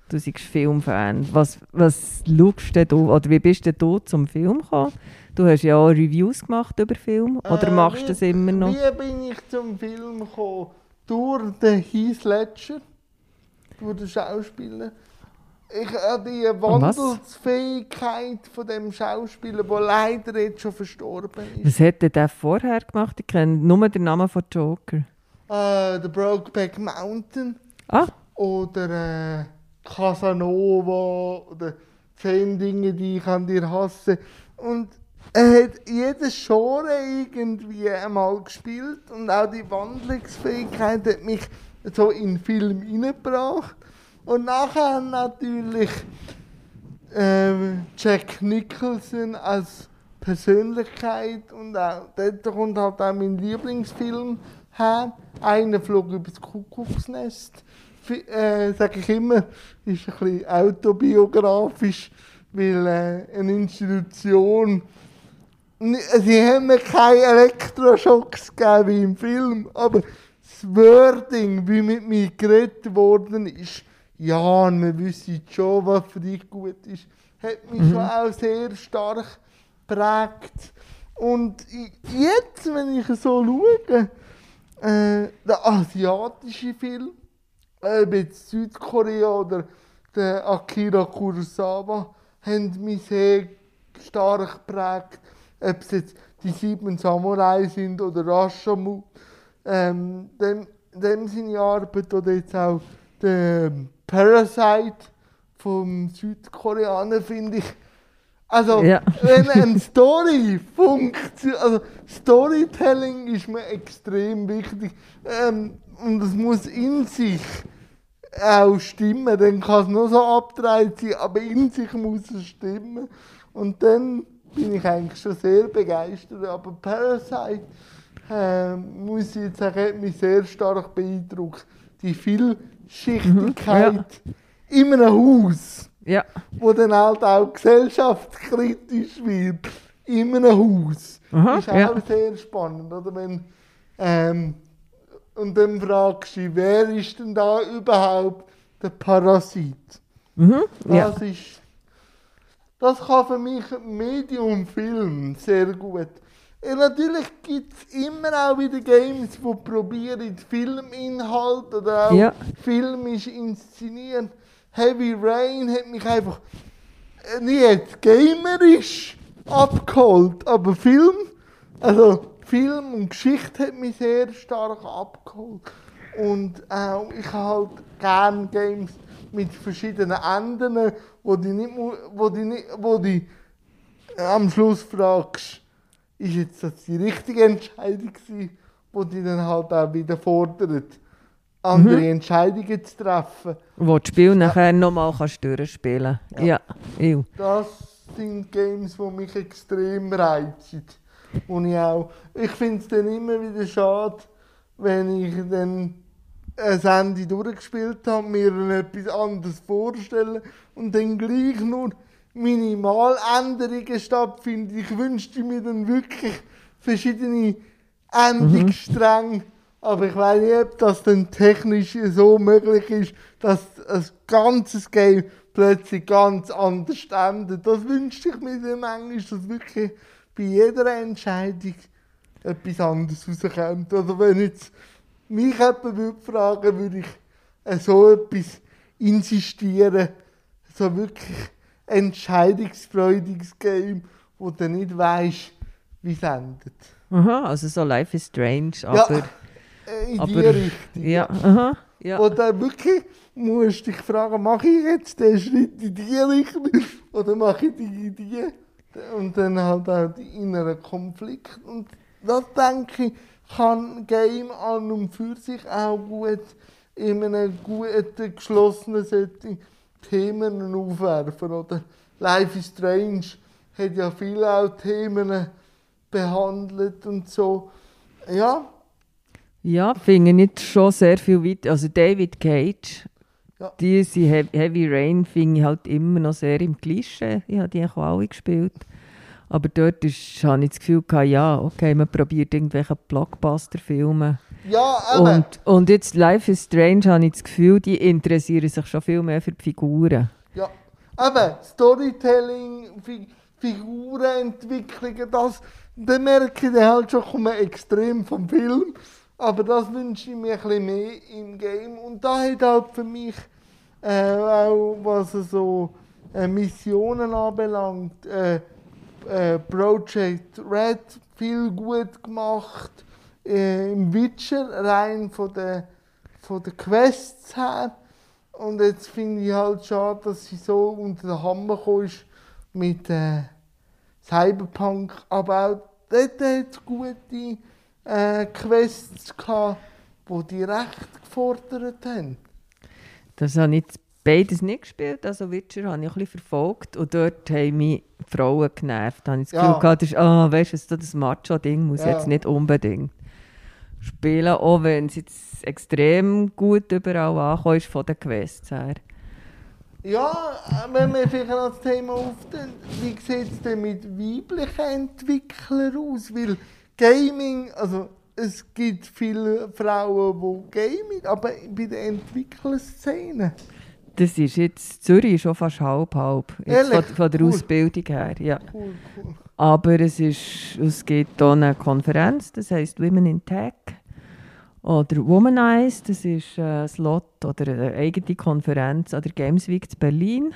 Du seist Filmfan. Was, was schaust denn du, oder wie bist du zum Film gekommen? Du hast ja auch Reviews gemacht über Film, oder Äh, machst du das immer noch? Wie bin ich zum Film gekommen? Durch den Heath Ledger, durch den Schauspieler. Ich habe die was? Wandelsfähigkeit von dem Schauspieler, der leider jetzt schon verstorben ist. Was hat denn der vorher gemacht? Ich kenne nur den Namen von Joker. Äh, The Brokeback Mountain Ah, oder äh, Casanova oder zehn Dinge, die ich an dir hasse. Und er hat jedes Genre irgendwie einmal gespielt und auch die Wandlungsfähigkeit hat mich so in den Film hineingebracht. Und nachher natürlich äh, Jack Nicholson als Persönlichkeit und auch, dort kommt halt auch mein Lieblingsfilm her. Einer flog übers Kuckucksnest. Äh, sage ich immer, ist ein bisschen autobiografisch, weil äh, eine Institution Sie haben mir keine Elektroschocks gegeben wie im Film, aber das Wording, wie mit mir geredet worden ist, ja, und wir wissen schon, was für dich gut ist, hat mich schon auch sehr stark geprägt. Und jetzt, wenn ich so schaue, äh, der asiatische Film, ob jetzt Südkorea oder der Akira Kurosawa, haben mich sehr stark geprägt. Ob es jetzt die sieben Samurai sind oder Rashomon, ähm, dem, dem seine Arbeit oder jetzt auch der Parasite vom Südkoreaner finde ich. Also, Ja. wenn eine Story funktioniert, also Storytelling ist mir extrem wichtig ähm, und es muss in sich auch stimmen, dann kann es nur so abgedreht sein, aber in sich muss es stimmen und dann bin ich eigentlich schon sehr begeistert. Aber Parasite, ähm, muss ich jetzt sagen, hat mich sehr stark beeindruckt. Die Vielschichtigkeit in einem Haus, Ja. wo dann halt auch gesellschaftskritisch wird, in einem Haus, Aha, ist auch ja. sehr spannend. Oder wenn, ähm, und dann fragst du, wer ist denn da überhaupt der Parasit? Mhm. Ja. Das ist. Das kann für mich Medium Film sehr gut. Ja, natürlich gibt es immer auch wieder Games, die probieren, Filminhalt oder auch Ja. filmisch inszenieren. Heavy Rain hat mich einfach äh, nicht gamerisch abgeholt, aber Film, also Film und Geschichte hat mich sehr stark abgeholt. Und auch, ich habe halt gerne Games mit verschiedenen Enden, wo die nicht, wo die, nicht, wo die äh, am Schluss fragst, ist jetzt das die richtige Entscheidung gewesen, wo die dann halt auch wieder fordert, andere Entscheidungen zu treffen. Wo das Spiel nachher nochmal kannst durchspielen kannst. Ja. ja. Das sind Games, die mich extrem reizen. Und ich auch, ich finde es dann immer wieder schade, wenn ich dann ein Ende durchgespielt habe, mir dann etwas anderes vorstelle und dann gleich nur Minimaländerungen stattfinden. Ich wünschte mir dann wirklich verschiedene Endungsstränge, aber ich weiß nicht, ob das dann technisch so möglich ist, dass ein ganzes Game plötzlich ganz anders endet. Das wünschte ich mir dann manchmal, dass wirklich bei jeder Entscheidung etwas anderes rauskommt. Oder wenn jetzt mich jemand würde fragen würde ich äh, so etwas insistieren, so wirklich entscheidungsfreudiges Game, wo du nicht weißt, wie es endet. Aha, also so Life is Strange, aber... äh, in die aber Richtung. ja, aha. Ja. Wo du wirklich musst dich fragen, mache ich jetzt den Schritt in die Richtung oder mache ich die in die? Und dann halt auch die inneren Konflikte. Und das denke ich, kann ein Game an und für sich auch gut in einem guten, geschlossenen Setting Themen aufwerfen. Oder Life is Strange hat ja viele auch Themen behandelt und so. Ja, Ja, finde ich nicht schon sehr viel weiter. Also David Cage, Ja. diese He- Heavy Rain finde ich halt immer noch sehr im Klischee. Ich habe die auch alle gespielt. Aber dort ist, habe ich das Gefühl, gehabt, ja, okay, man probiert irgendwelche Blockbuster-Filme. Ja aber... Und, und jetzt Life is Strange habe ich das Gefühl, die interessieren sich schon viel mehr für die Figuren. Ja, aber Storytelling, Fi Figurenentwicklungen, das, dann merke ich halt schon, komme extrem vom Film. Aber das wünsche ich mir ein bisschen mehr im Game. Und da hat halt für mich äh, auch, was so äh, Missionen anbelangt, äh, äh, Project Red viel gut gemacht. Äh, Im Witcher rein von der, von der Quests her. Und jetzt finde ich halt schade, dass sie so unter den Hammer ist mit äh, Cyberpunk. Aber auch dort hat es gute äh, Quests gehabt, die die recht gefordert haben. Das habe ich beides nicht gespielt. Also Witcher habe ich ein bisschen verfolgt und dort haben mich Frauen genervt. Da habe ich das Gefühl Ja. gehabt, das, ist, ah, weißt du, das Macho-Ding muss Ja. jetzt nicht unbedingt spielen, auch wenn es jetzt extrem gut überall ankommt von den Quests her. Ja, wenn wir vielleicht noch das Thema aufnehmen, wie sieht es denn mit weiblichen Entwicklern aus? Weil Gaming, also es gibt viele Frauen, die Gaming, aber bei der Entwicklerszene. Das ist jetzt, Zürich ist schon fast halb-halb, jetzt von, von der Cool. Ausbildung her, ja. Cool, cool. Aber es, ist, es gibt hier eine Konferenz, das heisst Women in Tech. Oder Womanize, das ist ein Slot oder eine eigene Konferenz an der Games Week zu Berlin.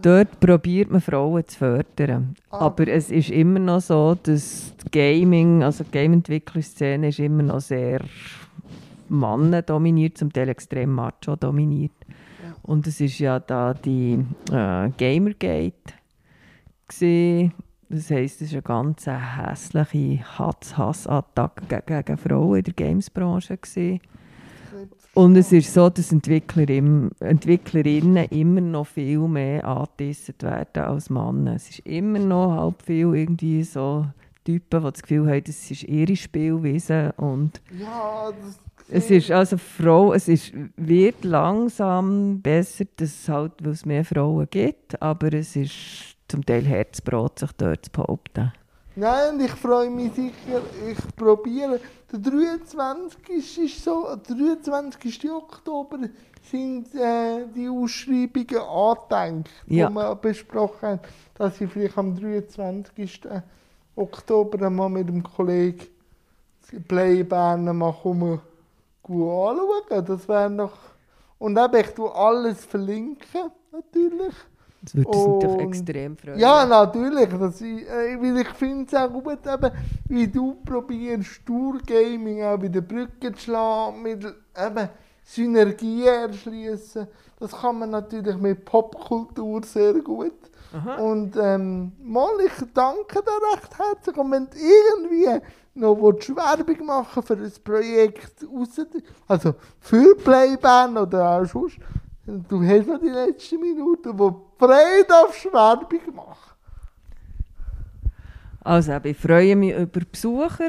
Dort probiert man Frauen zu fördern. Ah. Aber es ist immer noch so, dass die Gaming, also die Game-Entwicklerszene ist immer noch sehr Männer dominiert, zum Teil extrem macho dominiert. Und es ist ja da die äh, Gamergate gesehen. Das heisst, es war eine ganz hässliche Hass-Hass-Attacke gegen, gegen Frauen in der Games-Branche. gewesen. Und es ist so, dass Entwicklerin, Entwicklerinnen immer noch viel mehr angetisset werden als Männer. Es ist immer noch halb viel irgendwie so Typen, die das Gefühl haben, das ist ihre Spielweise und Ja, das es ist also Frau, es ist, wird langsam besser, dass es halt, weil es mehr Frauen gibt, aber es ist zum Teil Herzbrot, sich dort zu behaupten. Nein, ich freue mich sicher, ich probiere. Der 23. ist so, der 23. Oktober sind äh, die Ausschreibungen angedenkt, Ja. die wir besprochen haben, dass ich vielleicht am 23. Oktober mal mit dem Kollegen Play Bern mal komme, anschauen. Das wäre noch... Und eben, ich tue alles verlinken, natürlich. Das würde uns natürlich extrem freuen. Ja, natürlich. Das ich, äh, weil ich finde es auch gut, eben, wie du probierst, Tour Gaming auch wieder Brücken zu schlagen, mit eben, Synergien erschließen. Das kann man natürlich mit Popkultur sehr gut. Aha. Und ähm, mal, ich danke dir recht herzlich. Und wenn du irgendwie noch Werbung machen für ein Projekt raus, also für Playband oder auch sonst, du hast noch die letzte Minute, wo du frei darfst Werbung machen. Also ich freue mich über Besucher,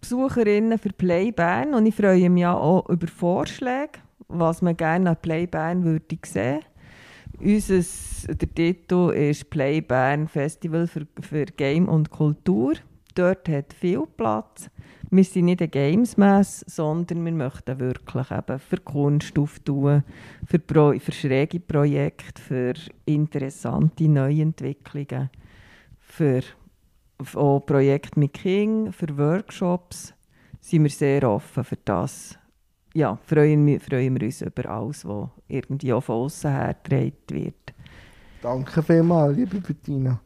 Besucherinnen für Play Bern und ich freue mich auch über Vorschläge, was man gerne an Play Bern würde sehen. Unses, der Titel ist Play Bern Festival für, für Game und Kultur. Dort hat viel Platz. Wir sind nicht eine Gamesmesse, sondern wir möchten wirklich eben für Kunst auftun, für, Pro, für schräge Projekte, für interessante Neuentwicklungen, für auch Projekte mit King, für Workshops sind wir sehr offen für das. Ja, freuen wir, freuen wir uns über alles, was irgendwie auch von außen her getragen wird. Danke vielmals, liebe Bettina.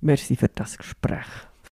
Merci für das Gespräch.